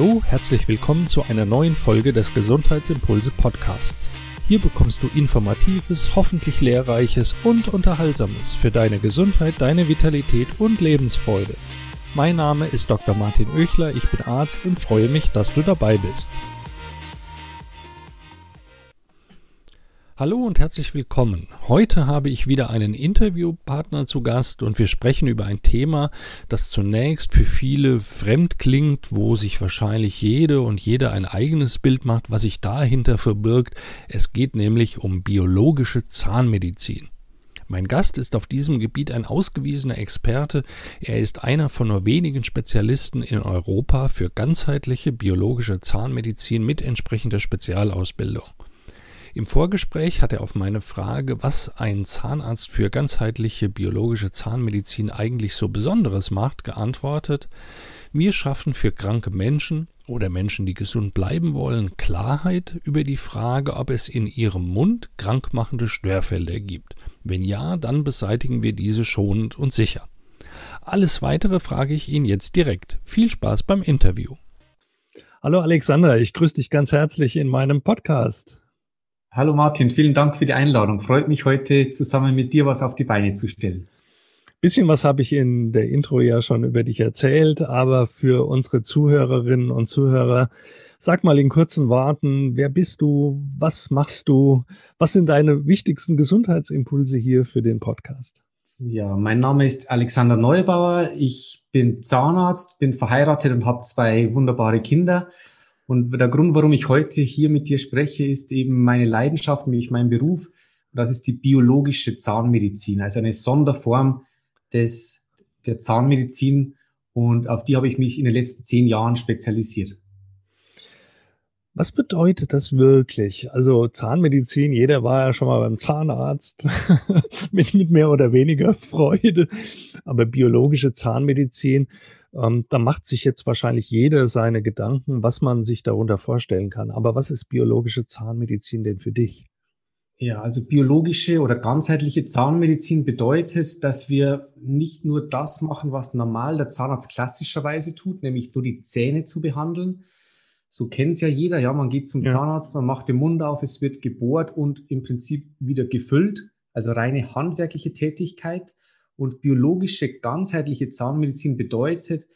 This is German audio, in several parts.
Hallo, herzlich willkommen zu einer neuen Folge des Gesundheitsimpulse Podcasts. Hier bekommst du informatives, hoffentlich lehrreiches und unterhaltsames für deine Gesundheit, deine Vitalität und Lebensfreude. Mein Name ist Dr. Martin Oechler, ich bin Arzt und freue mich, dass du dabei bist. Hallo und herzlich willkommen. Heute habe ich wieder einen Interviewpartner zu Gast und wir sprechen über ein Thema, das zunächst für viele fremd klingt, wo sich wahrscheinlich jede und jeder ein eigenes Bild macht, was sich dahinter verbirgt. Es geht nämlich um biologische Zahnmedizin. Mein Gast ist auf diesem Gebiet ein ausgewiesener Experte. Er ist einer von nur wenigen Spezialisten in Europa für ganzheitliche biologische Zahnmedizin mit entsprechender Spezialausbildung. Im Vorgespräch hat er auf meine Frage, was ein Zahnarzt für ganzheitliche biologische Zahnmedizin eigentlich so Besonderes macht, geantwortet, wir schaffen für kranke Menschen oder Menschen, die gesund bleiben wollen, Klarheit über die Frage, ob es in ihrem Mund krankmachende Störfelder gibt. Wenn ja, dann beseitigen wir diese schonend und sicher. Alles weitere frage ich ihn jetzt direkt. Viel Spaß beim Interview. Hallo Alexander, ich grüße dich ganz herzlich in meinem Podcast. Hallo Martin, vielen Dank für die Einladung. Freut mich heute zusammen mit dir was auf die Beine zu stellen. Bisschen was habe ich in der Intro ja schon über dich erzählt, aber für unsere Zuhörerinnen und Zuhörer, sag mal in kurzen Worten, wer bist du, was machst du, was sind deine wichtigsten Gesundheitsimpulse hier für den Podcast? Ja, mein Name ist Alexander Neubauer, ich bin Zahnarzt, bin verheiratet und habe zwei wunderbare Kinder. Und der Grund, warum ich heute hier mit dir spreche, ist eben meine Leidenschaft, nämlich mein Beruf. Das ist die biologische Zahnmedizin, also eine Sonderform des, der Zahnmedizin. Und auf die habe ich mich in den letzten zehn Jahren spezialisiert. Was bedeutet das wirklich? Also Zahnmedizin, jeder war ja schon mal beim Zahnarzt mit, mit mehr oder weniger Freude. Aber biologische Zahnmedizin, ähm, da macht sich jetzt wahrscheinlich jeder seine Gedanken, was man sich darunter vorstellen kann. Aber was ist biologische Zahnmedizin denn für dich? Ja, also biologische oder ganzheitliche Zahnmedizin bedeutet, dass wir nicht nur das machen, was normal der Zahnarzt klassischerweise tut, nämlich nur die Zähne zu behandeln. So kennt es ja jeder. Ja, man geht zum ja. Zahnarzt, man macht den Mund auf, es wird gebohrt und im Prinzip wieder gefüllt. Also reine handwerkliche Tätigkeit. Und biologische, ganzheitliche Zahnmedizin bedeutet,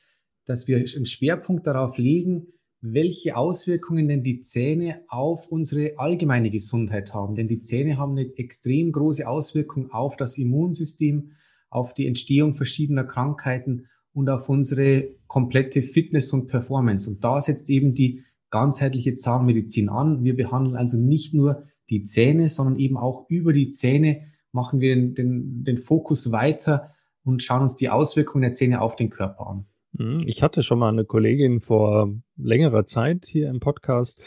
dass wir einen Schwerpunkt darauf legen, welche Auswirkungen denn die Zähne auf unsere allgemeine Gesundheit haben. Denn die Zähne haben eine extrem große Auswirkung auf das Immunsystem, auf die Entstehung verschiedener Krankheiten und auf unsere komplette Fitness und Performance. Und da setzt eben die ganzheitliche Zahnmedizin an. Wir behandeln also nicht nur die Zähne, sondern eben auch über die Zähne machen wir den, den, den Fokus weiter und schauen uns die Auswirkungen der Zähne auf den Körper an. Mhm. Ich hatte schon mal eine Kollegin vor längerer Zeit hier im Podcast,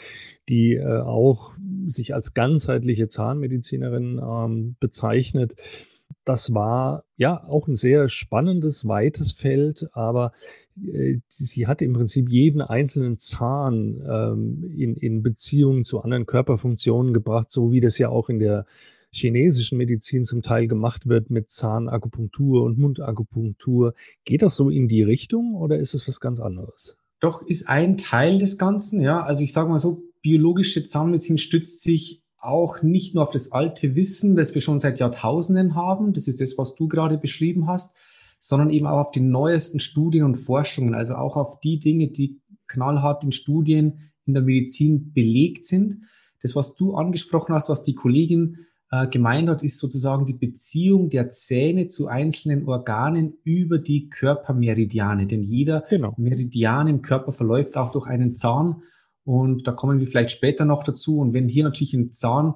die äh, auch sich als ganzheitliche Zahnmedizinerin ähm, bezeichnet. Das war ja auch ein sehr spannendes, weites Feld, aber äh, sie hat im Prinzip jeden einzelnen Zahn ähm, in, in Beziehung zu anderen Körperfunktionen gebracht, so wie das ja auch in der chinesischen Medizin zum Teil gemacht wird mit Zahnakupunktur und Mundakupunktur. Geht das so in die Richtung oder ist es was ganz anderes? Doch, ist ein Teil des Ganzen, ja. Also ich sage mal so, biologische Zahnmedizin stützt sich auch nicht nur auf das alte Wissen, das wir schon seit Jahrtausenden haben, das ist das, was du gerade beschrieben hast, sondern eben auch auf die neuesten Studien und Forschungen, also auch auf die Dinge, die knallhart in Studien in der Medizin belegt sind. Das, was du angesprochen hast, was die Kollegin gemeint hat, ist sozusagen die Beziehung der Zähne zu einzelnen Organen über die Körpermeridiane. Denn jeder genau. Meridian im Körper verläuft auch durch einen Zahn. Und da kommen wir vielleicht später noch dazu. Und wenn hier natürlich ein Zahn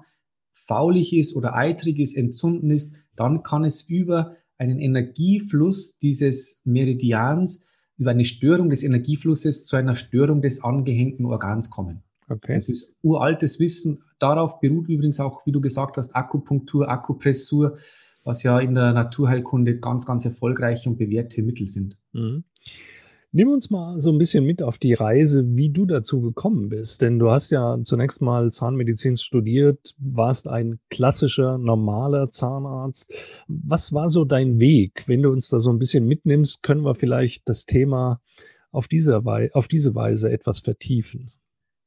faulig ist oder eitrig ist, entzünden ist, dann kann es über einen Energiefluss dieses Meridians, über eine Störung des Energieflusses zu einer Störung des angehängten Organs kommen. Okay. Das ist uraltes Wissen. Darauf beruht übrigens auch, wie du gesagt hast, Akupunktur, Akupressur, was ja in der Naturheilkunde ganz, ganz erfolgreiche und bewährte Mittel sind. Mhm. Nimm uns mal so ein bisschen mit auf die Reise, wie du dazu gekommen bist. Denn du hast ja zunächst mal Zahnmedizin studiert, warst ein klassischer, normaler Zahnarzt. Was war so dein Weg? Wenn du uns da so ein bisschen mitnimmst, können wir vielleicht das Thema auf diese, Wei auf diese Weise etwas vertiefen?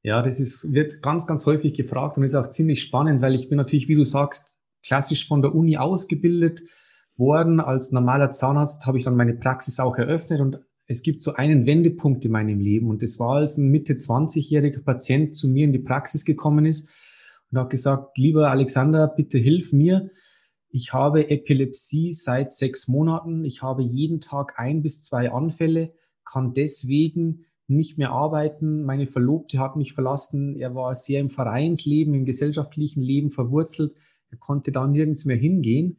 Ja, das ist, wird ganz, ganz häufig gefragt und ist auch ziemlich spannend, weil ich bin natürlich, wie du sagst, klassisch von der Uni ausgebildet worden. Als normaler Zahnarzt habe ich dann meine Praxis auch eröffnet und es gibt so einen Wendepunkt in meinem Leben und das war, als ein Mitte 20-jähriger Patient zu mir in die Praxis gekommen ist und hat gesagt, lieber Alexander, bitte hilf mir. Ich habe Epilepsie seit sechs Monaten. Ich habe jeden Tag ein bis zwei Anfälle, kann deswegen nicht mehr arbeiten. Meine Verlobte hat mich verlassen. Er war sehr im Vereinsleben, im gesellschaftlichen Leben verwurzelt. Er konnte da nirgends mehr hingehen.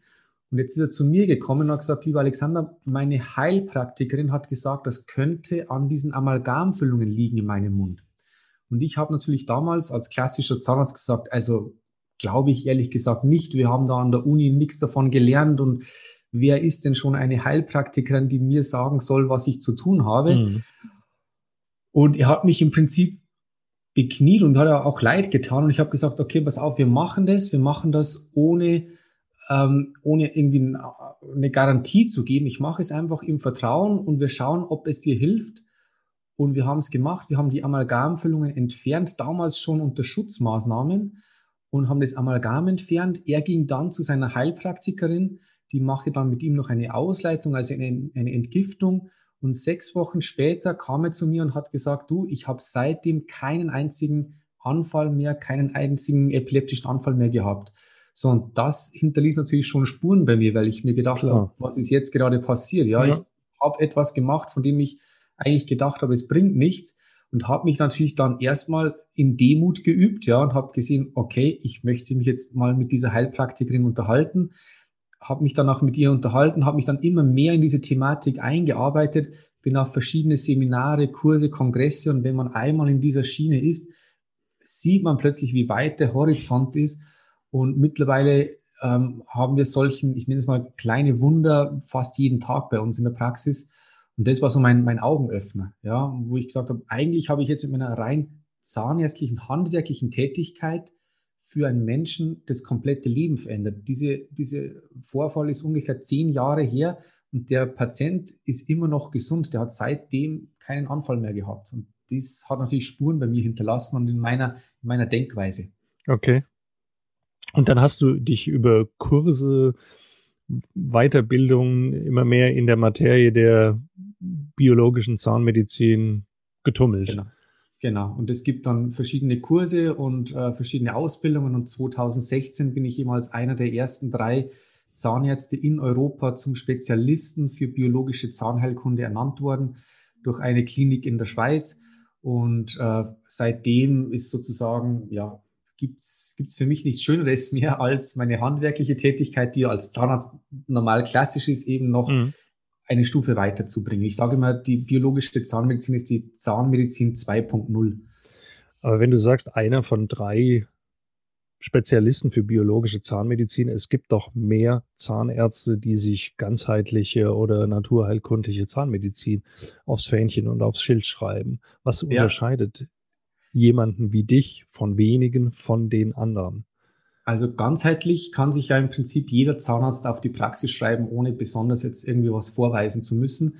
Und jetzt ist er zu mir gekommen und hat gesagt, lieber Alexander, meine Heilpraktikerin hat gesagt, das könnte an diesen Amalgamfüllungen liegen in meinem Mund. Und ich habe natürlich damals als klassischer Zahnarzt gesagt, also glaube ich ehrlich gesagt nicht. Wir haben da an der Uni nichts davon gelernt und wer ist denn schon eine Heilpraktikerin, die mir sagen soll, was ich zu tun habe? Mhm. Und er hat mich im Prinzip bekniet und hat auch leid getan. Und ich habe gesagt, okay, pass auf, wir machen das, wir machen das ohne, ähm, ohne irgendwie eine Garantie zu geben. Ich mache es einfach im Vertrauen und wir schauen, ob es dir hilft. Und wir haben es gemacht. Wir haben die Amalgamfüllungen entfernt, damals schon unter Schutzmaßnahmen und haben das Amalgam entfernt. Er ging dann zu seiner Heilpraktikerin, die machte dann mit ihm noch eine Ausleitung, also eine, eine Entgiftung. Und sechs Wochen später kam er zu mir und hat gesagt, du, ich habe seitdem keinen einzigen Anfall mehr, keinen einzigen epileptischen Anfall mehr gehabt. So, und das hinterließ natürlich schon Spuren bei mir, weil ich mir gedacht habe, was ist jetzt gerade passiert? Ja, ja. ich habe etwas gemacht, von dem ich eigentlich gedacht habe, es bringt nichts und habe mich natürlich dann erstmal in Demut geübt, ja, und habe gesehen, okay, ich möchte mich jetzt mal mit dieser Heilpraktikerin unterhalten habe mich dann auch mit ihr unterhalten, habe mich dann immer mehr in diese Thematik eingearbeitet, bin auf verschiedene Seminare, Kurse, Kongresse und wenn man einmal in dieser Schiene ist, sieht man plötzlich, wie weit der Horizont ist. Und mittlerweile ähm, haben wir solchen, ich nenne es mal kleine Wunder fast jeden Tag bei uns in der Praxis. Und das war so mein, mein Augenöffner, ja, wo ich gesagt habe, eigentlich habe ich jetzt mit meiner rein zahnärztlichen, handwerklichen Tätigkeit für einen Menschen das komplette Leben verändert. Diese, diese Vorfall ist ungefähr zehn Jahre her und der Patient ist immer noch gesund. Der hat seitdem keinen Anfall mehr gehabt. Und dies hat natürlich Spuren bei mir hinterlassen und in meiner, in meiner Denkweise. Okay. Und dann hast du dich über Kurse, Weiterbildung immer mehr in der Materie der biologischen Zahnmedizin getummelt. Genau. Genau, und es gibt dann verschiedene Kurse und äh, verschiedene Ausbildungen. Und 2016 bin ich eben als einer der ersten drei Zahnärzte in Europa zum Spezialisten für biologische Zahnheilkunde ernannt worden durch eine Klinik in der Schweiz. Und äh, seitdem ist sozusagen, ja, gibt's gibt's für mich nichts Schöneres mehr als meine handwerkliche Tätigkeit, die als Zahnarzt normal klassisch ist, eben noch mhm eine Stufe weiterzubringen. Ich sage immer, die biologische Zahnmedizin ist die Zahnmedizin 2.0. Aber wenn du sagst, einer von drei Spezialisten für biologische Zahnmedizin, es gibt doch mehr Zahnärzte, die sich ganzheitliche oder naturheilkundliche Zahnmedizin aufs Fähnchen und aufs Schild schreiben. Was ja. unterscheidet jemanden wie dich von wenigen von den anderen? Also ganzheitlich kann sich ja im Prinzip jeder Zahnarzt auf die Praxis schreiben, ohne besonders jetzt irgendwie was vorweisen zu müssen.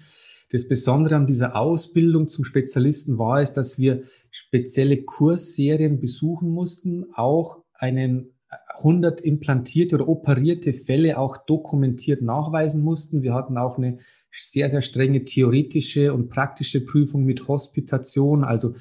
Das Besondere an dieser Ausbildung zum Spezialisten war es, dass wir spezielle Kursserien besuchen mussten, auch einen 100 implantierte oder operierte Fälle auch dokumentiert nachweisen mussten. Wir hatten auch eine sehr, sehr strenge theoretische und praktische Prüfung mit Hospitation. Also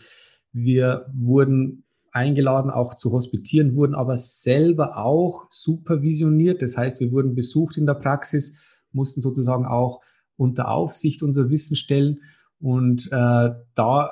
wir wurden eingeladen, auch zu hospitieren, wurden aber selber auch supervisioniert. Das heißt, wir wurden besucht in der Praxis, mussten sozusagen auch unter Aufsicht unser Wissen stellen und äh, da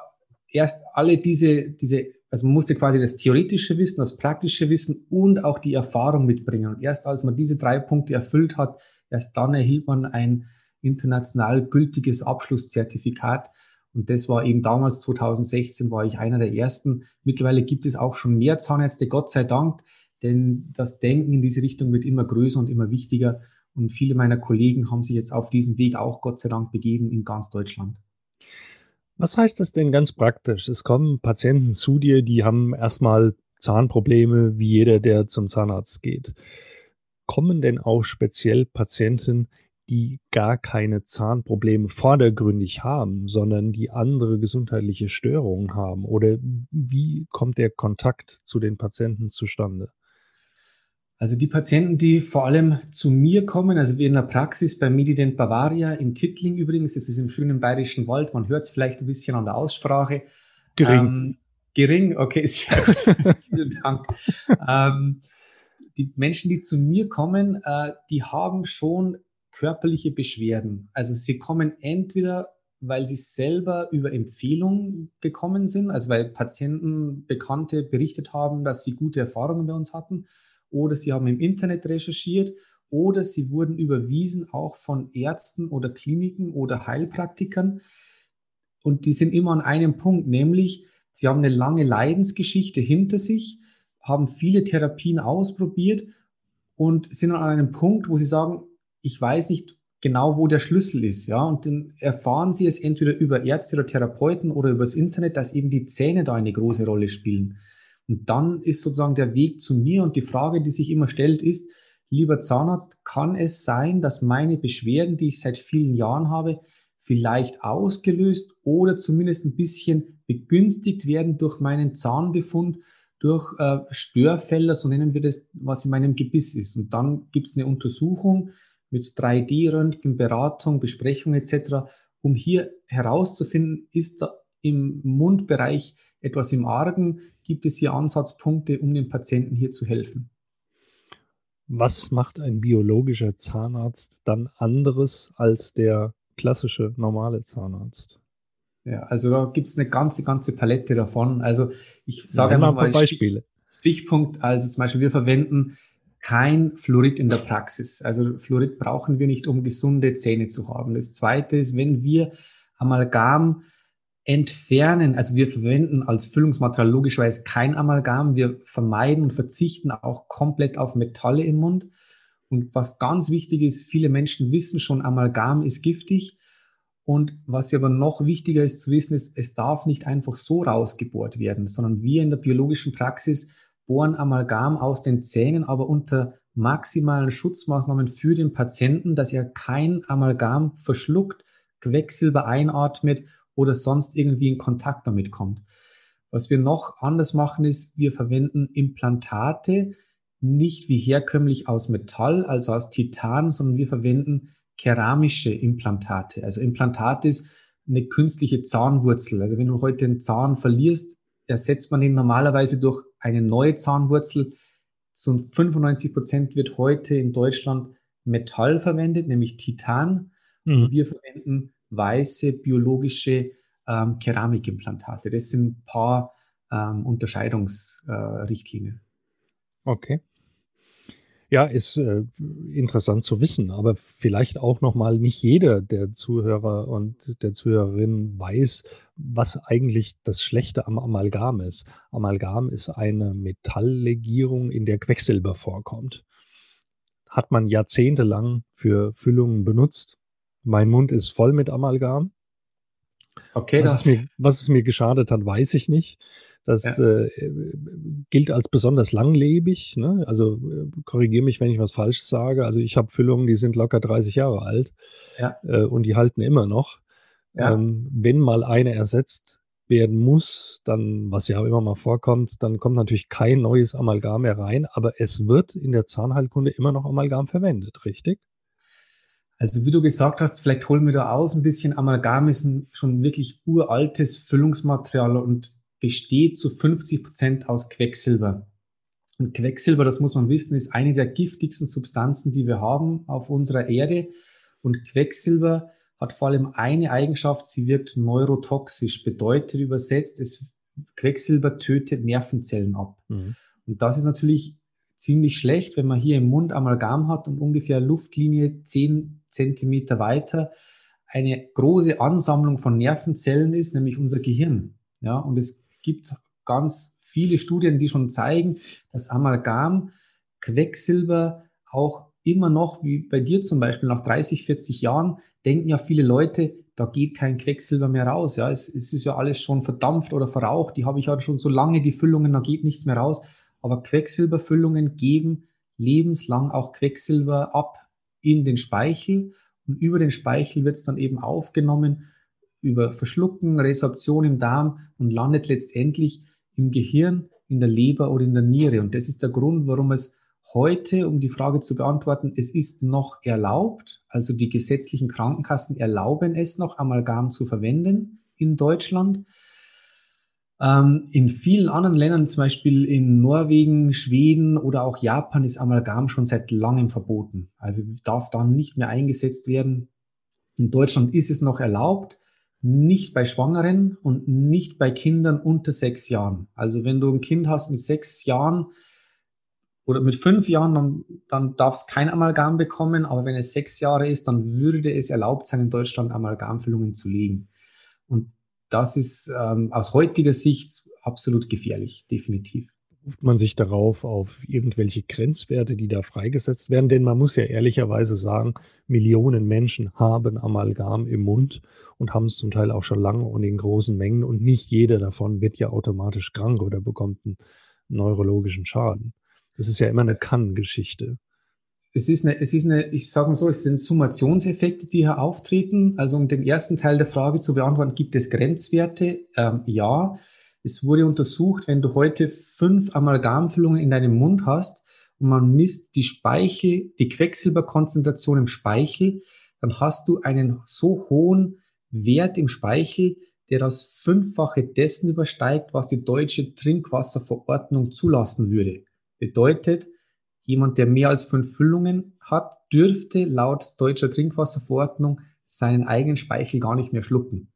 erst alle diese, diese, also man musste quasi das theoretische Wissen, das praktische Wissen und auch die Erfahrung mitbringen. Und erst als man diese drei Punkte erfüllt hat, erst dann erhielt man ein international gültiges Abschlusszertifikat. Und das war eben damals 2016 war ich einer der ersten. Mittlerweile gibt es auch schon mehr Zahnärzte, Gott sei Dank, denn das Denken in diese Richtung wird immer größer und immer wichtiger. Und viele meiner Kollegen haben sich jetzt auf diesen Weg auch Gott sei Dank begeben in ganz Deutschland. Was heißt das denn ganz praktisch? Es kommen Patienten zu dir, die haben erstmal Zahnprobleme, wie jeder, der zum Zahnarzt geht. Kommen denn auch speziell Patienten, die gar keine Zahnprobleme vordergründig haben, sondern die andere gesundheitliche Störungen haben? Oder wie kommt der Kontakt zu den Patienten zustande? Also die Patienten, die vor allem zu mir kommen, also wir in der Praxis bei Medident Bavaria in Tittling übrigens, das ist im schönen bayerischen Wald, man hört es vielleicht ein bisschen an der Aussprache. Gering. Ähm, gering, okay, sehr gut. Vielen Dank. ähm, die Menschen, die zu mir kommen, äh, die haben schon körperliche Beschwerden. Also sie kommen entweder, weil sie selber über Empfehlungen gekommen sind, also weil Patienten, Bekannte berichtet haben, dass sie gute Erfahrungen bei uns hatten, oder sie haben im Internet recherchiert, oder sie wurden überwiesen auch von Ärzten oder Kliniken oder Heilpraktikern. Und die sind immer an einem Punkt, nämlich sie haben eine lange Leidensgeschichte hinter sich, haben viele Therapien ausprobiert und sind an einem Punkt, wo sie sagen, ich weiß nicht genau, wo der Schlüssel ist, ja, und dann erfahren sie es entweder über Ärzte oder Therapeuten oder übers Internet, dass eben die Zähne da eine große Rolle spielen. Und dann ist sozusagen der Weg zu mir und die Frage, die sich immer stellt, ist, lieber Zahnarzt, kann es sein, dass meine Beschwerden, die ich seit vielen Jahren habe, vielleicht ausgelöst oder zumindest ein bisschen begünstigt werden durch meinen Zahnbefund, durch äh, Störfelder, so nennen wir das, was in meinem Gebiss ist. Und dann gibt es eine Untersuchung mit 3D-Röntgen, Beratung, Besprechung etc., um hier herauszufinden, ist da im Mundbereich etwas im Argen, gibt es hier Ansatzpunkte, um dem Patienten hier zu helfen. Was macht ein biologischer Zahnarzt dann anderes als der klassische normale Zahnarzt? Ja, also da gibt es eine ganze, ganze Palette davon. Also ich sage ja, mal Beispiele. Stichpunkt, also zum Beispiel wir verwenden kein Fluorid in der Praxis. Also Fluorid brauchen wir nicht, um gesunde Zähne zu haben. Das zweite ist, wenn wir Amalgam entfernen, also wir verwenden als Füllungsmaterial logischerweise kein Amalgam, wir vermeiden und verzichten auch komplett auf Metalle im Mund. Und was ganz wichtig ist, viele Menschen wissen schon, Amalgam ist giftig. Und was aber noch wichtiger ist zu wissen, ist, es darf nicht einfach so rausgebohrt werden, sondern wir in der biologischen Praxis bohren Amalgam aus den Zähnen, aber unter maximalen Schutzmaßnahmen für den Patienten, dass er kein Amalgam verschluckt, Quecksilber einatmet oder sonst irgendwie in Kontakt damit kommt. Was wir noch anders machen, ist, wir verwenden Implantate nicht wie herkömmlich aus Metall, also aus Titan, sondern wir verwenden keramische Implantate. Also Implantat ist eine künstliche Zahnwurzel. Also wenn du heute einen Zahn verlierst, ersetzt man ihn normalerweise durch eine neue Zahnwurzel. Zu 95 Prozent wird heute in Deutschland Metall verwendet, nämlich Titan. Mhm. wir verwenden weiße biologische ähm, Keramikimplantate. Das sind ein paar ähm, Unterscheidungsrichtlinien. Äh, okay. Ja, ist äh, interessant zu wissen, aber vielleicht auch nochmal nicht jeder der Zuhörer und der Zuhörerin weiß, was eigentlich das Schlechte am Amalgam ist. Amalgam ist eine Metalllegierung, in der Quecksilber vorkommt. Hat man jahrzehntelang für Füllungen benutzt. Mein Mund ist voll mit Amalgam. Okay, was, es mir, was es mir geschadet hat, weiß ich nicht. Das ja. äh, gilt als besonders langlebig. Ne? Also äh, korrigiere mich, wenn ich was Falsches sage. Also ich habe Füllungen, die sind locker 30 Jahre alt ja. äh, und die halten immer noch. Ja. Ähm, wenn mal eine ersetzt werden muss, dann, was ja immer mal vorkommt, dann kommt natürlich kein neues Amalgam mehr rein, aber es wird in der Zahnheilkunde immer noch Amalgam verwendet, richtig? Also wie du gesagt hast, vielleicht holen wir da aus ein bisschen. Amalgam ist ein schon wirklich uraltes Füllungsmaterial und besteht zu 50 Prozent aus Quecksilber. Und Quecksilber, das muss man wissen, ist eine der giftigsten Substanzen, die wir haben auf unserer Erde. Und Quecksilber hat vor allem eine Eigenschaft, sie wirkt neurotoxisch. Bedeutet übersetzt, es, Quecksilber tötet Nervenzellen ab. Mhm. Und das ist natürlich ziemlich schlecht, wenn man hier im Mund Amalgam hat und ungefähr Luftlinie 10 Zentimeter weiter eine große Ansammlung von Nervenzellen ist, nämlich unser Gehirn. Ja, und es gibt ganz viele Studien, die schon zeigen, dass Amalgam, Quecksilber auch immer noch, wie bei dir zum Beispiel, nach 30, 40 Jahren, denken ja viele Leute, da geht kein Quecksilber mehr raus. Ja, es, es ist ja alles schon verdampft oder verraucht. Die habe ich ja schon so lange, die Füllungen, da geht nichts mehr raus. Aber Quecksilberfüllungen geben lebenslang auch Quecksilber ab in den Speichel und über den Speichel wird es dann eben aufgenommen über Verschlucken, Resorption im Darm und landet letztendlich im Gehirn, in der Leber oder in der Niere. Und das ist der Grund, warum es heute, um die Frage zu beantworten, es ist noch erlaubt, also die gesetzlichen Krankenkassen erlauben es noch, Amalgam zu verwenden in Deutschland. Ähm, in vielen anderen Ländern, zum Beispiel in Norwegen, Schweden oder auch Japan, ist Amalgam schon seit langem verboten. Also darf dann nicht mehr eingesetzt werden. In Deutschland ist es noch erlaubt, nicht bei Schwangeren und nicht bei Kindern unter sechs Jahren. Also wenn du ein Kind hast mit sechs Jahren oder mit fünf Jahren, dann, dann darf es kein Amalgam bekommen, aber wenn es sechs Jahre ist, dann würde es erlaubt sein, in Deutschland Amalgamfüllungen zu legen. Und das ist ähm, aus heutiger Sicht absolut gefährlich, definitiv. Ruft man sich darauf auf irgendwelche Grenzwerte, die da freigesetzt werden? Denn man muss ja ehrlicherweise sagen, Millionen Menschen haben Amalgam im Mund und haben es zum Teil auch schon lange und in großen Mengen und nicht jeder davon wird ja automatisch krank oder bekommt einen neurologischen Schaden. Das ist ja immer eine Kann-Geschichte es ist eine, es ist eine, ich sage mal so, es sind Summationseffekte, die hier auftreten. Also um den ersten Teil der Frage zu beantworten, gibt es Grenzwerte? Ähm, ja. Es wurde untersucht, wenn du heute fünf Amalgamfüllungen in deinem Mund hast und man misst die Speichel, die Quecksilberkonzentration im Speichel, dann hast du einen so hohen Wert im Speichel, der das Fünffache dessen übersteigt, was die deutsche Trinkwasserverordnung zulassen würde. Bedeutet, Jemand, der mehr als fünf Füllungen hat, dürfte laut deutscher Trinkwasserverordnung seinen eigenen Speichel gar nicht mehr schlucken.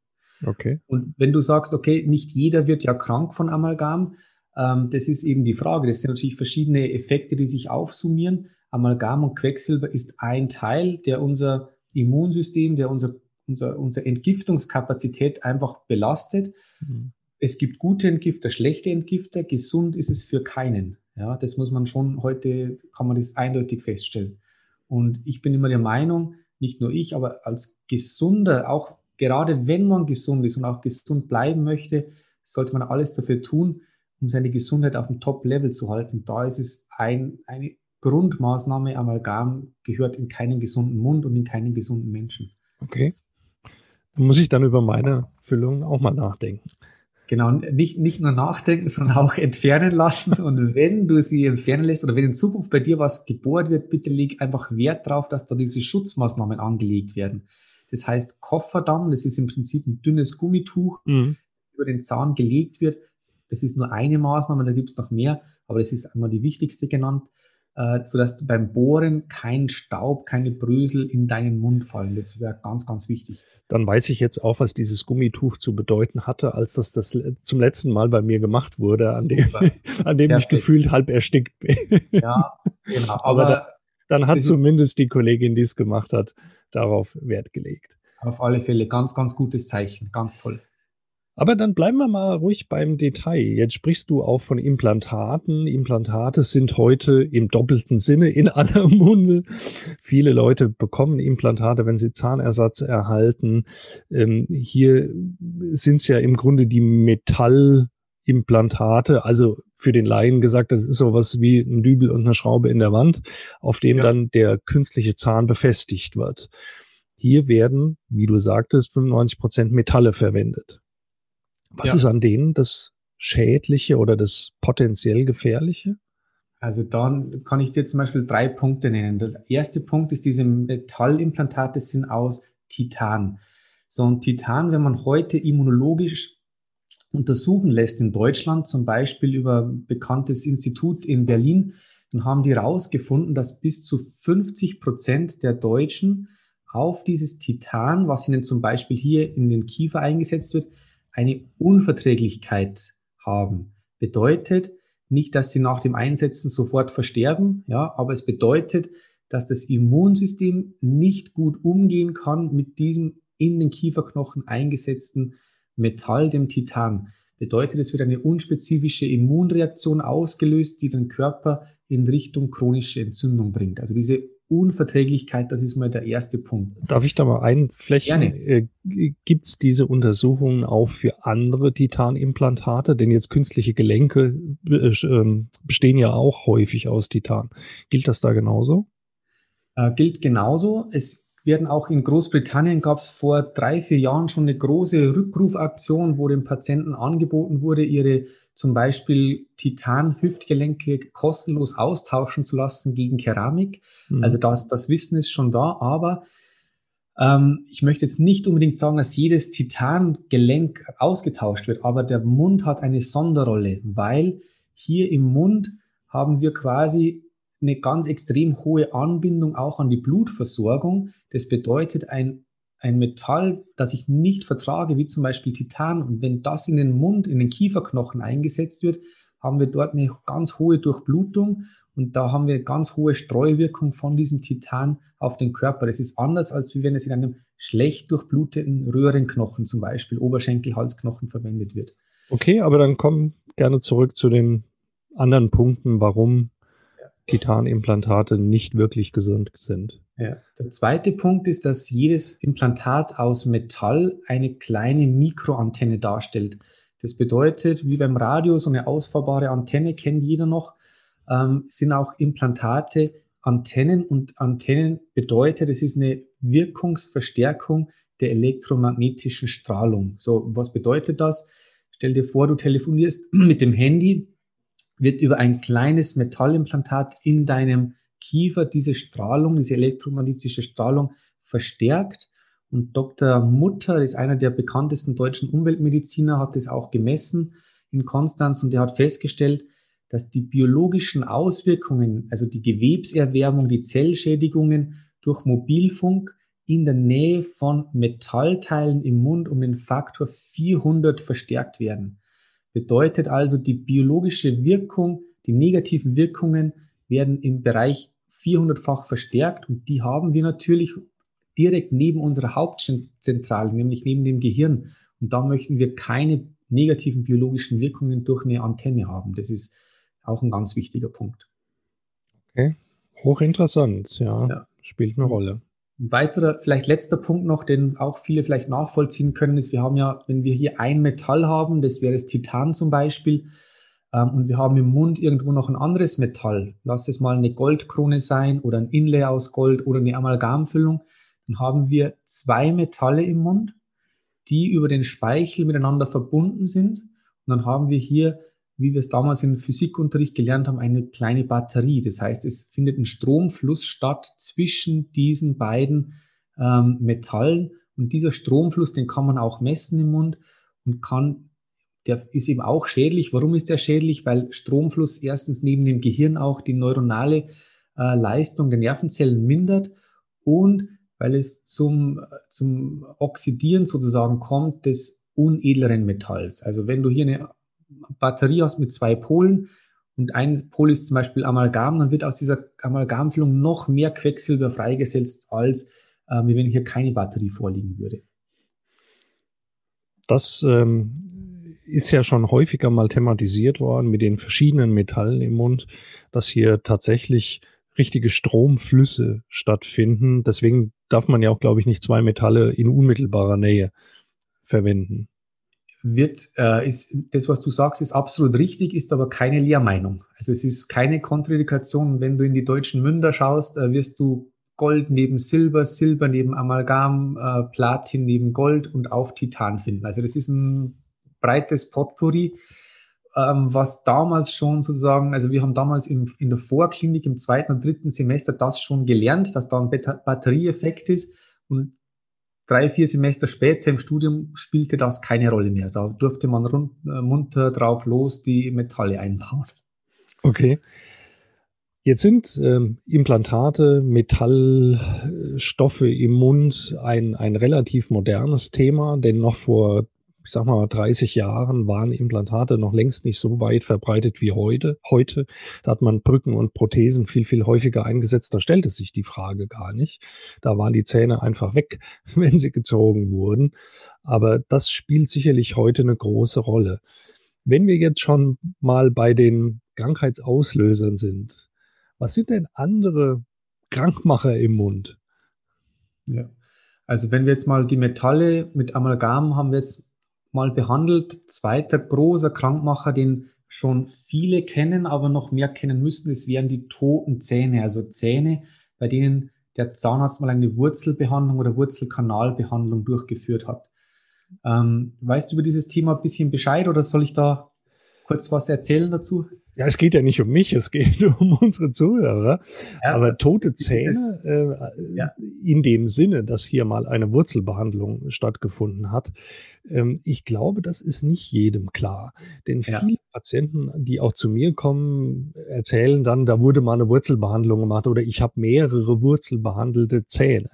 Okay. Und wenn du sagst, okay, nicht jeder wird ja krank von Amalgam, ähm, das ist eben die Frage. Das sind natürlich verschiedene Effekte, die sich aufsummieren. Amalgam und Quecksilber ist ein Teil, der unser Immunsystem, der unser, unser, unsere Entgiftungskapazität einfach belastet. Mhm. Es gibt gute Entgifter, schlechte Entgifter. Gesund ist es für keinen. Ja, das muss man schon heute, kann man das eindeutig feststellen. Und ich bin immer der Meinung, nicht nur ich, aber als Gesunder, auch gerade wenn man gesund ist und auch gesund bleiben möchte, sollte man alles dafür tun, um seine Gesundheit auf dem Top-Level zu halten. Da ist es ein, eine Grundmaßnahme, Amalgam gehört in keinen gesunden Mund und in keinen gesunden Menschen. Okay. Dann muss ich dann über meine Füllung auch mal nachdenken. Genau, nicht, nicht nur nachdenken, sondern auch entfernen lassen. Und wenn du sie entfernen lässt oder wenn in Zukunft bei dir was gebohrt wird, bitte leg einfach Wert drauf, dass da diese Schutzmaßnahmen angelegt werden. Das heißt, Kofferdamm, das ist im Prinzip ein dünnes Gummituch, mhm. über den Zahn gelegt wird. Das ist nur eine Maßnahme, da gibt es noch mehr, aber das ist einmal die wichtigste genannt äh, sodass beim Bohren kein Staub, keine Brösel in deinen Mund fallen. Das wäre ganz, ganz wichtig. Dann weiß ich jetzt auch, was dieses Gummituch zu bedeuten hatte, als das, das zum letzten Mal bei mir gemacht wurde, an dem, an dem ich gefühlt halb erstickt bin. Ja, genau. Aber, Aber da, dann hat zumindest die Kollegin, die es gemacht hat, darauf Wert gelegt. Auf alle Fälle ganz, ganz gutes Zeichen. Ganz toll. Aber dann bleiben wir mal ruhig beim Detail. Jetzt sprichst du auch von Implantaten. Implantate sind heute im doppelten Sinne in aller Munde. Viele Leute bekommen Implantate, wenn sie Zahnersatz erhalten. Ähm, hier sind es ja im Grunde die Metallimplantate, also für den Laien gesagt, das ist sowas wie ein Dübel und eine Schraube in der Wand, auf dem ja. dann der künstliche Zahn befestigt wird. Hier werden, wie du sagtest, 95 Prozent Metalle verwendet. Was ja. ist an denen das Schädliche oder das potenziell Gefährliche? Also dann kann ich dir zum Beispiel drei Punkte nennen. Der erste Punkt ist, diese Metallimplantate sind aus Titan. So ein Titan, wenn man heute immunologisch untersuchen lässt in Deutschland, zum Beispiel über ein bekanntes Institut in Berlin, dann haben die herausgefunden, dass bis zu 50 Prozent der Deutschen auf dieses Titan, was ihnen zum Beispiel hier in den Kiefer eingesetzt wird, eine Unverträglichkeit haben. Bedeutet nicht, dass sie nach dem Einsetzen sofort versterben, ja, aber es bedeutet, dass das Immunsystem nicht gut umgehen kann mit diesem in den Kieferknochen eingesetzten Metall, dem Titan. Bedeutet, es wird eine unspezifische Immunreaktion ausgelöst, die den Körper in Richtung chronische Entzündung bringt. Also diese Unverträglichkeit, das ist mal der erste Punkt. Darf ich da mal einflächen? Äh, Gibt es diese Untersuchungen auch für andere Titanimplantate? Denn jetzt künstliche Gelenke äh, ähm, bestehen ja auch häufig aus Titan. Gilt das da genauso? Äh, gilt genauso. Es werden auch in Großbritannien gab es vor drei, vier Jahren schon eine große Rückrufaktion, wo den Patienten angeboten wurde, ihre zum Beispiel Titan-Hüftgelenke kostenlos austauschen zu lassen gegen Keramik. Mhm. Also das, das Wissen ist schon da, aber ähm, ich möchte jetzt nicht unbedingt sagen, dass jedes Titangelenk ausgetauscht wird, aber der Mund hat eine Sonderrolle, weil hier im Mund haben wir quasi eine ganz extrem hohe Anbindung auch an die Blutversorgung. Das bedeutet, ein, ein Metall, das ich nicht vertrage, wie zum Beispiel Titan, und wenn das in den Mund, in den Kieferknochen eingesetzt wird, haben wir dort eine ganz hohe Durchblutung und da haben wir eine ganz hohe Streuwirkung von diesem Titan auf den Körper. Das ist anders, als wenn es in einem schlecht durchbluteten Röhrenknochen, zum Beispiel Oberschenkel, Halsknochen verwendet wird. Okay, aber dann komm gerne zurück zu den anderen Punkten, warum Titanimplantate nicht wirklich gesund sind. Ja. Der zweite Punkt ist, dass jedes Implantat aus Metall eine kleine Mikroantenne darstellt. Das bedeutet, wie beim Radio, so eine ausfahrbare Antenne kennt jeder noch, ähm, sind auch Implantate Antennen und Antennen bedeutet, es ist eine Wirkungsverstärkung der elektromagnetischen Strahlung. So, was bedeutet das? Stell dir vor, du telefonierst mit dem Handy wird über ein kleines Metallimplantat in deinem Kiefer diese Strahlung, diese elektromagnetische Strahlung verstärkt. Und Dr. Mutter ist einer der bekanntesten deutschen Umweltmediziner, hat das auch gemessen in Konstanz und er hat festgestellt, dass die biologischen Auswirkungen, also die Gewebserwärmung, die Zellschädigungen durch Mobilfunk in der Nähe von Metallteilen im Mund um den Faktor 400 verstärkt werden. Bedeutet also, die biologische Wirkung, die negativen Wirkungen werden im Bereich 400-fach verstärkt und die haben wir natürlich direkt neben unserer Hauptzentrale, nämlich neben dem Gehirn. Und da möchten wir keine negativen biologischen Wirkungen durch eine Antenne haben. Das ist auch ein ganz wichtiger Punkt. Okay, hochinteressant, ja, ja. spielt eine Rolle. Ein weiterer, vielleicht letzter Punkt noch, den auch viele vielleicht nachvollziehen können, ist, wir haben ja, wenn wir hier ein Metall haben, das wäre das Titan zum Beispiel, ähm, und wir haben im Mund irgendwo noch ein anderes Metall, lass es mal eine Goldkrone sein oder ein Inlay aus Gold oder eine Amalgamfüllung, dann haben wir zwei Metalle im Mund, die über den Speichel miteinander verbunden sind. Und dann haben wir hier wie wir es damals im Physikunterricht gelernt haben, eine kleine Batterie. Das heißt, es findet ein Stromfluss statt zwischen diesen beiden ähm, Metallen. Und dieser Stromfluss, den kann man auch messen im Mund und kann, der ist eben auch schädlich. Warum ist der schädlich? Weil Stromfluss erstens neben dem Gehirn auch die neuronale äh, Leistung der Nervenzellen mindert und weil es zum, zum Oxidieren sozusagen kommt des unedleren Metalls. Also wenn du hier eine Batterie hast mit zwei Polen und ein Pol ist zum Beispiel Amalgam, dann wird aus dieser Amalgamfüllung noch mehr Quecksilber freigesetzt, als äh, wenn hier keine Batterie vorliegen würde. Das ähm, ist ja schon häufiger mal thematisiert worden mit den verschiedenen Metallen im Mund, dass hier tatsächlich richtige Stromflüsse stattfinden. Deswegen darf man ja auch, glaube ich, nicht zwei Metalle in unmittelbarer Nähe verwenden wird, äh, ist das, was du sagst, ist absolut richtig, ist aber keine Lehrmeinung. Also es ist keine Kontraindikation. Wenn du in die deutschen Münder schaust, äh, wirst du Gold neben Silber, Silber neben Amalgam, äh, Platin neben Gold und auf Titan finden. Also das ist ein breites Potpourri, ähm, was damals schon sozusagen, also wir haben damals im, in der Vorklinik im zweiten und dritten Semester das schon gelernt, dass da ein Batterieeffekt ist. Und drei, vier Semester später im Studium spielte das keine Rolle mehr. Da durfte man rund, äh, munter drauf los die Metalle einbauen. Okay. Jetzt sind ähm, Implantate, Metallstoffe im Mund ein, ein relativ modernes Thema, denn noch vor ich sag mal, 30 Jahren waren Implantate noch längst nicht so weit verbreitet wie heute. Heute, da hat man Brücken und Prothesen viel, viel häufiger eingesetzt. Da stellte sich die Frage gar nicht. Da waren die Zähne einfach weg, wenn sie gezogen wurden. Aber das spielt sicherlich heute eine große Rolle. Wenn wir jetzt schon mal bei den Krankheitsauslösern sind, was sind denn andere Krankmacher im Mund? Ja. Also wenn wir jetzt mal die Metalle mit Amalgam haben wir jetzt mal behandelt. Zweiter großer Krankmacher, den schon viele kennen, aber noch mehr kennen müssen, das wären die toten Zähne, also Zähne, bei denen der Zahnarzt mal eine Wurzelbehandlung oder Wurzelkanalbehandlung durchgeführt hat. Ähm, weißt du über dieses Thema ein bisschen Bescheid oder soll ich da kurz was erzählen dazu? Ja, es geht ja nicht um mich, es geht um unsere Zuhörer. Ja, Aber tote Zähne ist, äh, ja. in dem Sinne, dass hier mal eine Wurzelbehandlung stattgefunden hat, ähm, ich glaube, das ist nicht jedem klar. Denn ja. viele Patienten, die auch zu mir kommen, erzählen dann, da wurde mal eine Wurzelbehandlung gemacht oder ich habe mehrere wurzelbehandelte Zähne.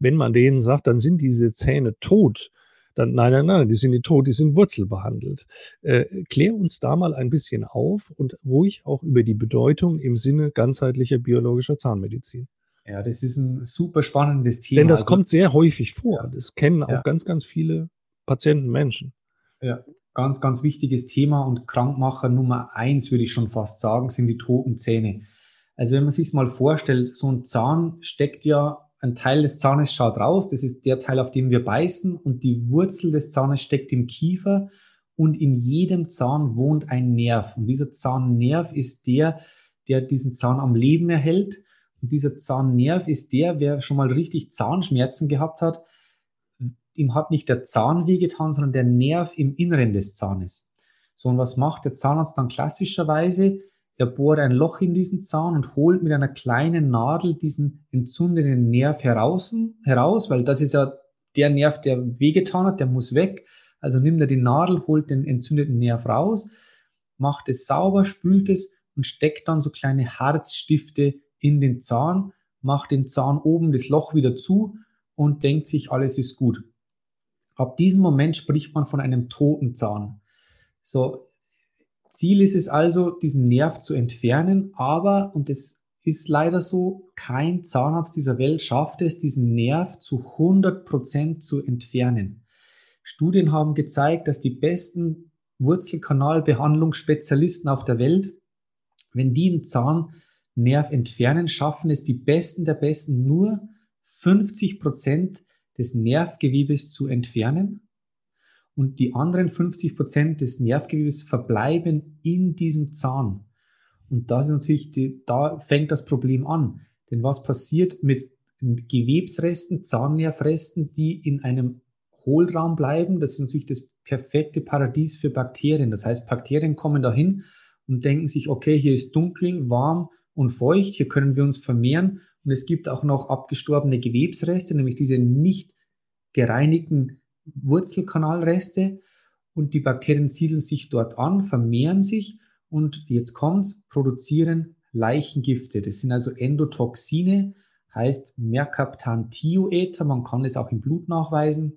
Wenn man denen sagt, dann sind diese Zähne tot, dann, nein, nein, nein, die sind nicht tot, die sind wurzelbehandelt. Äh, klär uns da mal ein bisschen auf und ruhig auch über die Bedeutung im Sinne ganzheitlicher biologischer Zahnmedizin. Ja, das ist ein super spannendes Thema. Denn das also, kommt sehr häufig vor. Ja. Das kennen auch ja. ganz, ganz viele Patienten, Menschen. Ja, ganz, ganz wichtiges Thema und Krankmacher Nummer eins, würde ich schon fast sagen, sind die toten Zähne. Also wenn man sich mal vorstellt, so ein Zahn steckt ja ein Teil des Zahnes schaut raus, das ist der Teil, auf dem wir beißen und die Wurzel des Zahnes steckt im Kiefer und in jedem Zahn wohnt ein Nerv und dieser Zahnnerv ist der, der diesen Zahn am Leben erhält und dieser Zahnnerv ist der, wer schon mal richtig Zahnschmerzen gehabt hat, ihm hat nicht der Zahn wehgetan, sondern der Nerv im Inneren des Zahnes. So, und was macht der Zahnarzt dann klassischerweise? Er bohrt ein Loch in diesen Zahn und holt mit einer kleinen Nadel diesen entzündeten Nerv heraus, heraus, weil das ist ja der Nerv, der wehgetan hat, der muss weg. Also nimmt er die Nadel, holt den entzündeten Nerv raus, macht es sauber, spült es und steckt dann so kleine Harzstifte in den Zahn, macht den Zahn oben das Loch wieder zu und denkt sich, alles ist gut. Ab diesem Moment spricht man von einem toten Zahn. So, Ziel ist es also, diesen Nerv zu entfernen, aber, und es ist leider so, kein Zahnarzt dieser Welt schafft es, diesen Nerv zu 100 Prozent zu entfernen. Studien haben gezeigt, dass die besten Wurzelkanalbehandlungsspezialisten auf der Welt, wenn die einen Zahnnerv entfernen, schaffen es die Besten der Besten nur 50 Prozent des Nervgewebes zu entfernen und die anderen 50 Prozent des Nervgewebes verbleiben in diesem Zahn. Und das ist natürlich, die, da fängt das Problem an. Denn was passiert mit Gewebsresten, Zahnnervresten, die in einem Hohlraum bleiben? Das ist natürlich das perfekte Paradies für Bakterien. Das heißt, Bakterien kommen dahin und denken sich, okay, hier ist dunkel, warm und feucht, hier können wir uns vermehren. Und es gibt auch noch abgestorbene Gewebsreste, nämlich diese nicht gereinigten Wurzelkanalreste und die Bakterien siedeln sich dort an, vermehren sich und jetzt kommt's, produzieren Leichengifte. Das sind also Endotoxine, heißt Mercaptan-Thioether, man kann es auch im Blut nachweisen.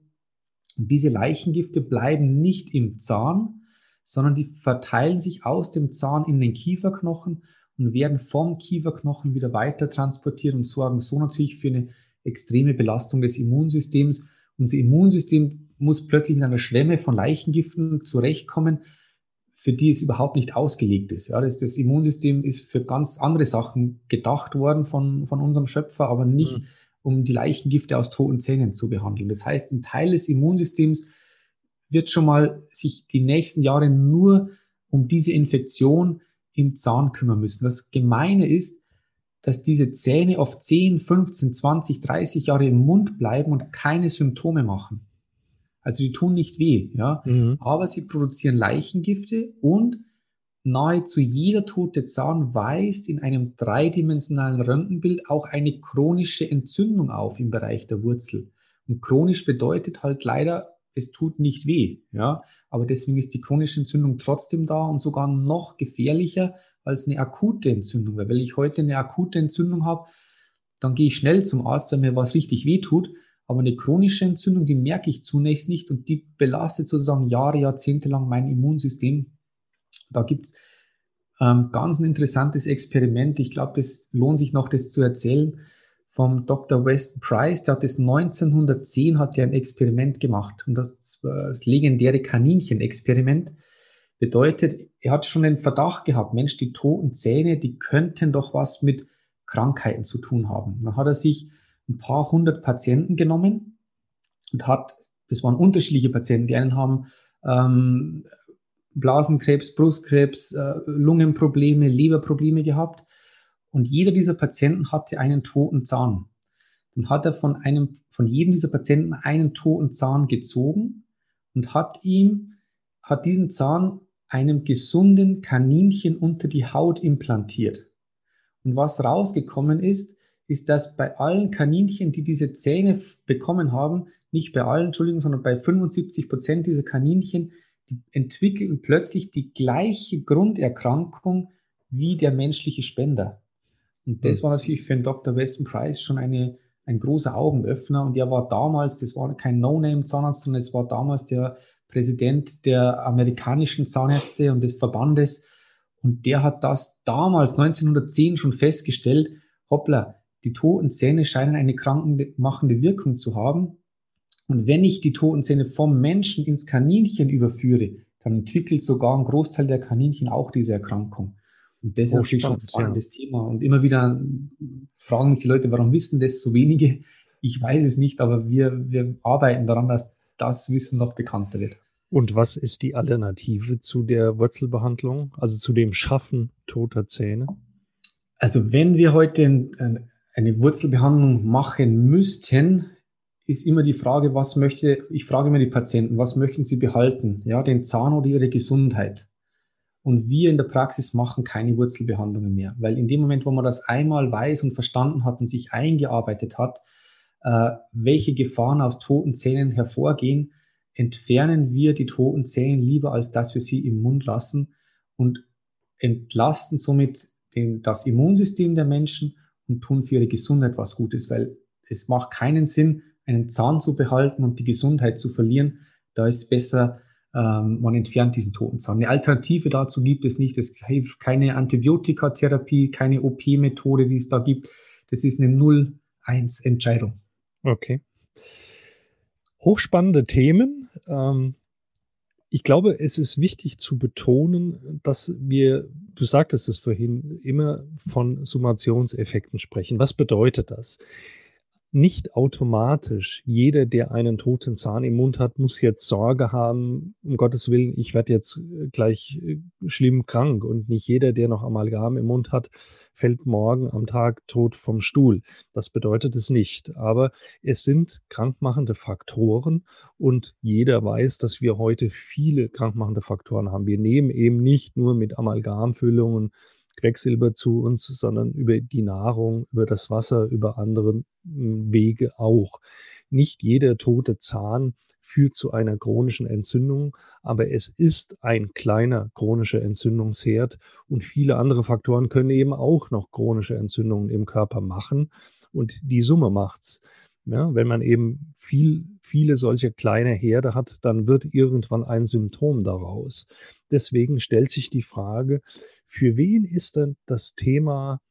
Und diese Leichengifte bleiben nicht im Zahn, sondern die verteilen sich aus dem Zahn in den Kieferknochen und werden vom Kieferknochen wieder weiter transportiert und sorgen so natürlich für eine extreme Belastung des Immunsystems unser Immunsystem muss plötzlich mit einer Schwemme von Leichengiften zurechtkommen, für die es überhaupt nicht ausgelegt ist. Ja, das, das Immunsystem ist für ganz andere Sachen gedacht worden von, von unserem Schöpfer, aber nicht mhm. um die Leichengifte aus toten Zähnen zu behandeln. Das heißt, ein Teil des Immunsystems wird schon mal sich die nächsten Jahre nur um diese Infektion im Zahn kümmern müssen. Das Gemeine ist, dass diese Zähne oft 10, 15, 20, 30 Jahre im Mund bleiben und keine Symptome machen. Also die tun nicht weh, ja. Mhm. Aber sie produzieren Leichengifte und nahezu jeder tote Zahn weist in einem dreidimensionalen Röntgenbild auch eine chronische Entzündung auf im Bereich der Wurzel. Und chronisch bedeutet halt leider, es tut nicht weh, ja. Aber deswegen ist die chronische Entzündung trotzdem da und sogar noch gefährlicher, als eine akute Entzündung. Weil wenn ich heute eine akute Entzündung habe, dann gehe ich schnell zum Arzt, wenn mir was richtig weh tut. Aber eine chronische Entzündung, die merke ich zunächst nicht und die belastet sozusagen Jahre, Jahrzehnte lang mein Immunsystem. Da gibt's ähm, ganz ein interessantes Experiment. Ich glaube, es lohnt sich noch, das zu erzählen. Vom Dr. Weston Price, der hat das 1910 hat er ein Experiment gemacht und das, das legendäre Kaninchen-Experiment. Bedeutet, er hat schon den Verdacht gehabt, Mensch, die toten Zähne, die könnten doch was mit Krankheiten zu tun haben. Dann hat er sich ein paar hundert Patienten genommen und hat, das waren unterschiedliche Patienten, die einen haben ähm, Blasenkrebs, Brustkrebs, äh, Lungenprobleme, Leberprobleme gehabt. Und jeder dieser Patienten hatte einen toten Zahn. dann hat er von einem, von jedem dieser Patienten einen toten Zahn gezogen und hat ihm, hat diesen Zahn einem gesunden Kaninchen unter die Haut implantiert. Und was rausgekommen ist, ist, dass bei allen Kaninchen, die diese Zähne bekommen haben, nicht bei allen, Entschuldigung, sondern bei 75 Prozent dieser Kaninchen, die entwickelten plötzlich die gleiche Grunderkrankung wie der menschliche Spender. Und das mhm. war natürlich für den Dr. Weston Price schon eine, ein großer Augenöffner. Und er war damals, das war kein No-Name-Zahnarzt, sondern es war damals der Präsident der amerikanischen Zahnärzte und des Verbandes. Und der hat das damals 1910 schon festgestellt. Hoppla, die toten Zähne scheinen eine krankmachende Wirkung zu haben. Und wenn ich die toten Zähne vom Menschen ins Kaninchen überführe, dann entwickelt sogar ein Großteil der Kaninchen auch diese Erkrankung. Und das oh, ist natürlich spannend, schon ein spannendes ja. Thema. Und immer wieder fragen mich die Leute, warum wissen das so wenige? Ich weiß es nicht, aber wir, wir arbeiten daran, dass das Wissen noch bekannter wird. Und was ist die Alternative zu der Wurzelbehandlung, also zu dem Schaffen toter Zähne? Also wenn wir heute eine Wurzelbehandlung machen müssten, ist immer die Frage, was möchte, ich frage immer die Patienten, was möchten sie behalten? Ja, den Zahn oder ihre Gesundheit? Und wir in der Praxis machen keine Wurzelbehandlungen mehr, weil in dem Moment, wo man das einmal weiß und verstanden hat und sich eingearbeitet hat, äh, welche Gefahren aus toten Zähnen hervorgehen, entfernen wir die toten Zähne lieber, als dass wir sie im Mund lassen und entlasten somit den, das Immunsystem der Menschen und tun für ihre Gesundheit was Gutes, weil es macht keinen Sinn, einen Zahn zu behalten und die Gesundheit zu verlieren. Da ist besser, ähm, man entfernt diesen toten Zahn. Eine Alternative dazu gibt es nicht. Es hilft keine Antibiotikatherapie, keine OP-Methode, die es da gibt. Das ist eine 0-1-Entscheidung. Okay. Hochspannende Themen. Ähm, ich glaube, es ist wichtig zu betonen, dass wir, du sagtest es vorhin, immer von Summationseffekten sprechen. Was bedeutet das? Nicht automatisch jeder, der einen toten Zahn im Mund hat, muss jetzt Sorge haben, um Gottes Willen, ich werde jetzt äh, gleich äh, schlimm krank. Und nicht jeder, der noch Amalgam im Mund hat, fällt morgen am Tag tot vom Stuhl. Das bedeutet es nicht. Aber es sind krankmachende Faktoren und jeder weiß, dass wir heute viele krankmachende Faktoren haben. Wir nehmen eben nicht nur mit Amalgamfüllungen Quecksilber zu uns, sondern über die Nahrung, über das Wasser, über andere Wege auch. Nicht jeder tote Zahn führt zu einer chronischen Entzündung, aber es ist ein kleiner chronischer Entzündungsherd und viele andere Faktoren können eben auch noch chronische Entzündungen im Körper machen und die Summe macht's. Ja, wenn man eben viel, viele solche kleine Herde hat, dann wird irgendwann ein Symptom daraus. Deswegen stellt sich die Frage, für wen ist denn das Thema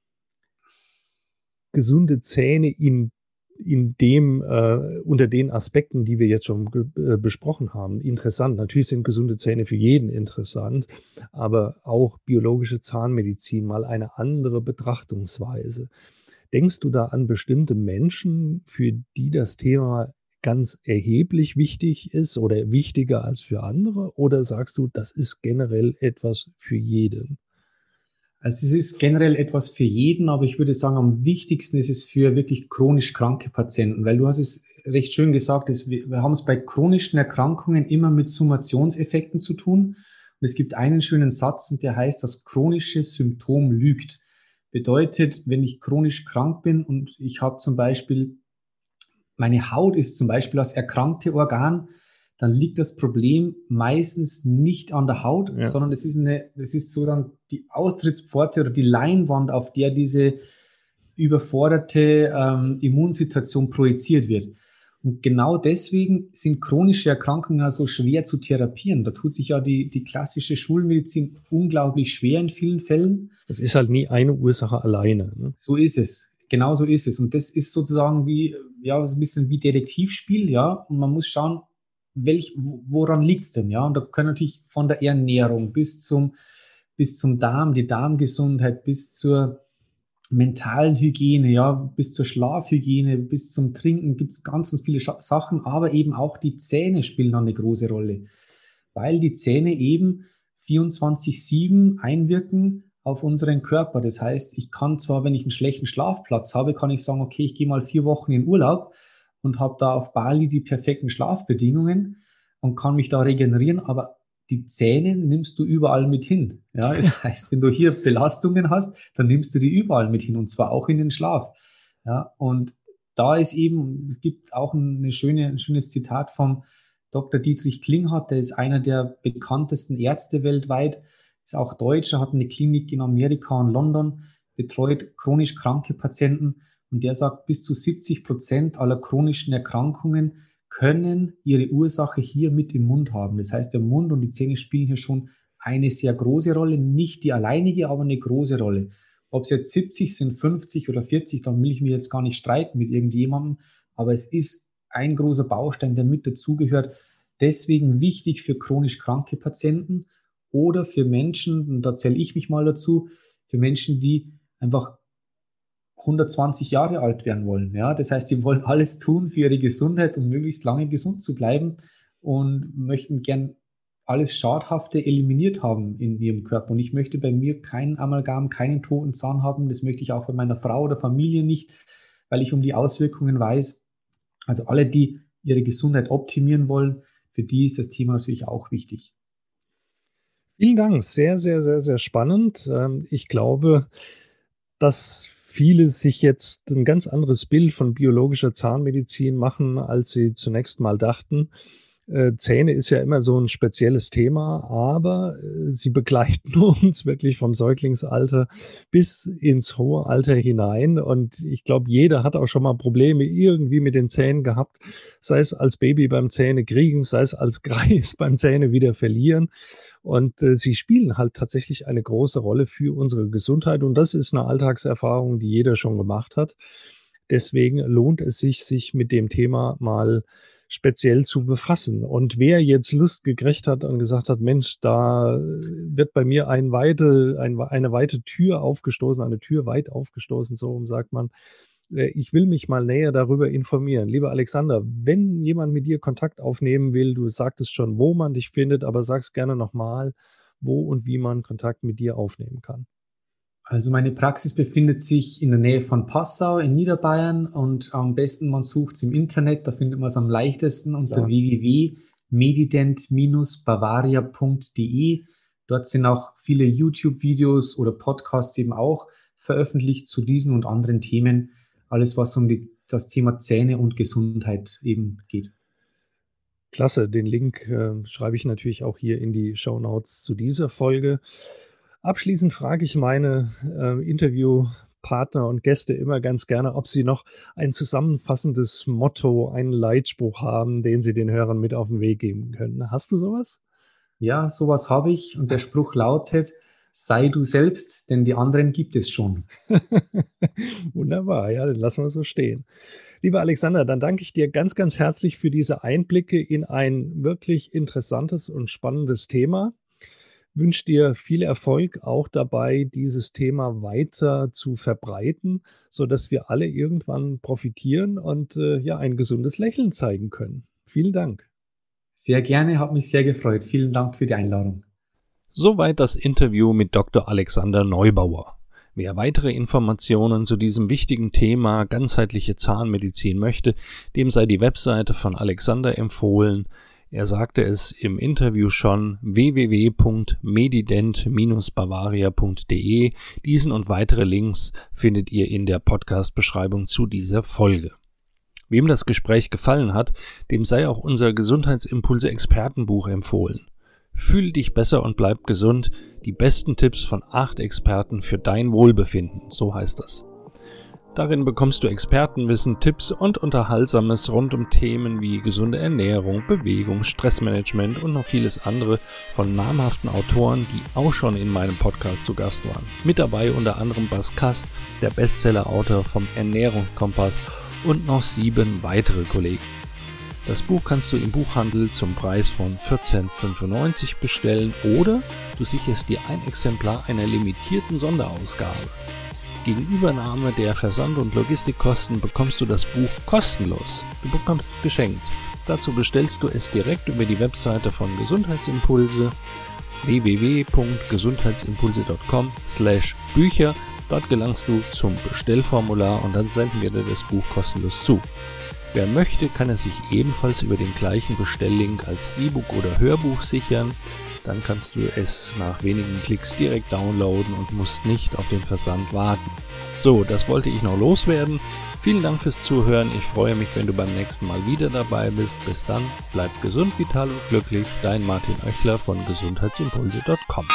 gesunde Zähne in in dem äh, unter den Aspekten, die wir jetzt schon äh, besprochen haben, interessant. Natürlich sind gesunde Zähne für jeden interessant, aber auch biologische Zahnmedizin mal eine andere Betrachtungsweise. Denkst du da an bestimmte Menschen, für die das Thema ganz erheblich wichtig ist oder wichtiger als für andere? Oder sagst du, das ist generell etwas für jeden? Also es ist generell etwas für jeden, aber ich würde sagen, am wichtigsten ist es für wirklich chronisch kranke Patienten, weil du hast es recht schön gesagt, dass wir, wir haben es bei chronischen Erkrankungen immer mit Summationseffekten zu tun. Und es gibt einen schönen Satz, und der heißt, das chronische Symptom lügt. Bedeutet, wenn ich chronisch krank bin und ich habe zum Beispiel, meine Haut ist zum Beispiel das erkrankte Organ, dann liegt das Problem meistens nicht an der Haut, ja. sondern es ist eine, es ist so dann die Austrittspforte oder die Leinwand, auf der diese überforderte ähm, Immunsituation projiziert wird. Und genau deswegen sind chronische Erkrankungen also schwer zu therapieren. Da tut sich ja die, die klassische Schulmedizin unglaublich schwer in vielen Fällen. Es ist halt nie eine Ursache alleine. Ne? So ist es. Genau so ist es. Und das ist sozusagen wie, ja, so ein bisschen wie Detektivspiel, ja. Und man muss schauen, welch, woran liegt's denn, ja? Und da können natürlich von der Ernährung bis zum, bis zum Darm, die Darmgesundheit, bis zur mentalen Hygiene, ja, bis zur Schlafhygiene, bis zum Trinken gibt es ganz, ganz viele Sachen, aber eben auch die Zähne spielen eine große Rolle, weil die Zähne eben 24-7 einwirken auf unseren Körper. Das heißt, ich kann zwar, wenn ich einen schlechten Schlafplatz habe, kann ich sagen, okay, ich gehe mal vier Wochen in Urlaub und habe da auf Bali die perfekten Schlafbedingungen und kann mich da regenerieren, aber die Zähne nimmst du überall mit hin. Ja, das heißt, wenn du hier Belastungen hast, dann nimmst du die überall mit hin und zwar auch in den Schlaf. Ja, und da ist eben, es gibt auch eine schöne, ein schönes Zitat vom Dr. Dietrich Klinghardt, der ist einer der bekanntesten Ärzte weltweit, ist auch Deutscher, hat eine Klinik in Amerika und London, betreut chronisch kranke Patienten und der sagt, bis zu 70 Prozent aller chronischen Erkrankungen können ihre Ursache hier mit im Mund haben. Das heißt, der Mund und die Zähne spielen hier schon eine sehr große Rolle, nicht die alleinige, aber eine große Rolle. Ob es jetzt 70 sind, 50 oder 40, dann will ich mich jetzt gar nicht streiten mit irgendjemandem, aber es ist ein großer Baustein, der mit dazugehört. Deswegen wichtig für chronisch kranke Patienten oder für Menschen, und da zähle ich mich mal dazu, für Menschen, die einfach 120 Jahre alt werden wollen. Ja, das heißt, die wollen alles tun für ihre Gesundheit, um möglichst lange gesund zu bleiben und möchten gern alles Schadhafte eliminiert haben in ihrem Körper. Und ich möchte bei mir keinen Amalgam, keinen toten Zahn haben. Das möchte ich auch bei meiner Frau oder Familie nicht, weil ich um die Auswirkungen weiß. Also alle, die ihre Gesundheit optimieren wollen, für die ist das Thema natürlich auch wichtig. Vielen Dank. Sehr, sehr, sehr, sehr spannend. Ähm, ich glaube, dass viele sich jetzt ein ganz anderes Bild von biologischer Zahnmedizin machen, als sie zunächst mal dachten. Äh, Zähne ist ja immer so ein spezielles Thema, aber äh, sie begleiten uns wirklich vom Säuglingsalter bis ins hohe Alter hinein. Und ich glaube, jeder hat auch schon mal Probleme irgendwie mit den Zähnen gehabt, sei es als Baby beim Zähne kriegen, sei es als Greis beim Zähne wieder verlieren. Und äh, sie spielen halt tatsächlich eine große Rolle für unsere Gesundheit. Und das ist eine Alltagserfahrung, die jeder schon gemacht hat. Deswegen lohnt es sich, sich mit dem Thema mal speziell zu befassen. Und wer jetzt Lust gekriegt hat und gesagt hat, Mensch, da wird bei mir ein weite, ein, eine weite Tür aufgestoßen, eine Tür weit aufgestoßen, so sagt man, äh, ich will mich mal näher darüber informieren. Lieber Alexander, wenn jemand mit dir Kontakt aufnehmen will, du sagtest schon, wo man dich findet, aber sag's gerne nochmal, wo und wie man Kontakt mit dir aufnehmen kann. Also meine Praxis befindet sich in der Nähe von Passau in Niederbayern und am besten man sucht es im Internet, da findet man es am leichtesten unter www.medident-bavaria.de. Dort sind auch viele YouTube-Videos oder Podcasts eben auch veröffentlicht zu diesen und anderen Themen. Alles, was um die, das Thema Zähne und Gesundheit eben geht. Klasse, den Link äh, schreibe ich natürlich auch hier in die Show Notes zu dieser Folge. Abschließend frage ich meine äh, Interviewpartner und Gäste immer ganz gerne, ob sie noch ein zusammenfassendes Motto, einen Leitspruch haben, den sie den Hörern mit auf den Weg geben können. Hast du sowas? Ja, sowas habe ich und der Spruch lautet, sei du selbst, denn die anderen gibt es schon. Wunderbar, ja, dann lassen wir es so stehen. Lieber Alexander, dann danke ich dir ganz, ganz herzlich für diese Einblicke in ein wirklich interessantes und spannendes Thema wünsche dir viel Erfolg auch dabei, dieses Thema weiter zu verbreiten, so dass wir alle irgendwann profitieren und äh, ja ein gesundes Lächeln zeigen können. Vielen Dank. Sehr gerne, hat mich sehr gefreut. Vielen Dank für die Einladung. Soweit das Interview mit Dr. Alexander Neubauer. Wer weitere Informationen zu diesem wichtigen Thema ganzheitliche Zahnmedizin möchte, dem sei die Webseite von Alexander empfohlen er sagte es im Interview schon www.medident-bavaria.de. Diesen und weitere Links findet ihr in der Podcast-Beschreibung zu dieser Folge. Wem das Gespräch gefallen hat, dem sei auch unser Gesundheitsimpulse Expertenbuch empfohlen. Fühl dich besser und bleib gesund. Die besten Tipps von acht Experten für dein Wohlbefinden. So heißt das. Darin bekommst du Expertenwissen, Tipps und Unterhaltsames rund um Themen wie gesunde Ernährung, Bewegung, Stressmanagement und noch vieles andere von namhaften Autoren, die auch schon in meinem Podcast zu Gast waren. Mit dabei unter anderem Bas Kast, der Bestseller-Autor vom Ernährungskompass und noch sieben weitere Kollegen. Das Buch kannst du im Buchhandel zum Preis von 14,95 bestellen oder du sicherst dir ein Exemplar einer limitierten Sonderausgabe. Gegen Übernahme der Versand- und Logistikkosten bekommst du das Buch kostenlos. Du bekommst es geschenkt. Dazu bestellst du es direkt über die Webseite von Gesundheitsimpulse www.gesundheitsimpulse.com slash Bücher. Dort gelangst du zum Bestellformular und dann senden wir dir das Buch kostenlos zu. Wer möchte, kann es sich ebenfalls über den gleichen Bestelllink als E-Book oder Hörbuch sichern. Dann kannst du es nach wenigen Klicks direkt downloaden und musst nicht auf den Versand warten. So, das wollte ich noch loswerden. Vielen Dank fürs Zuhören. Ich freue mich, wenn du beim nächsten Mal wieder dabei bist. Bis dann, bleib gesund, vital und glücklich. Dein Martin Oechler von gesundheitsimpulse.com.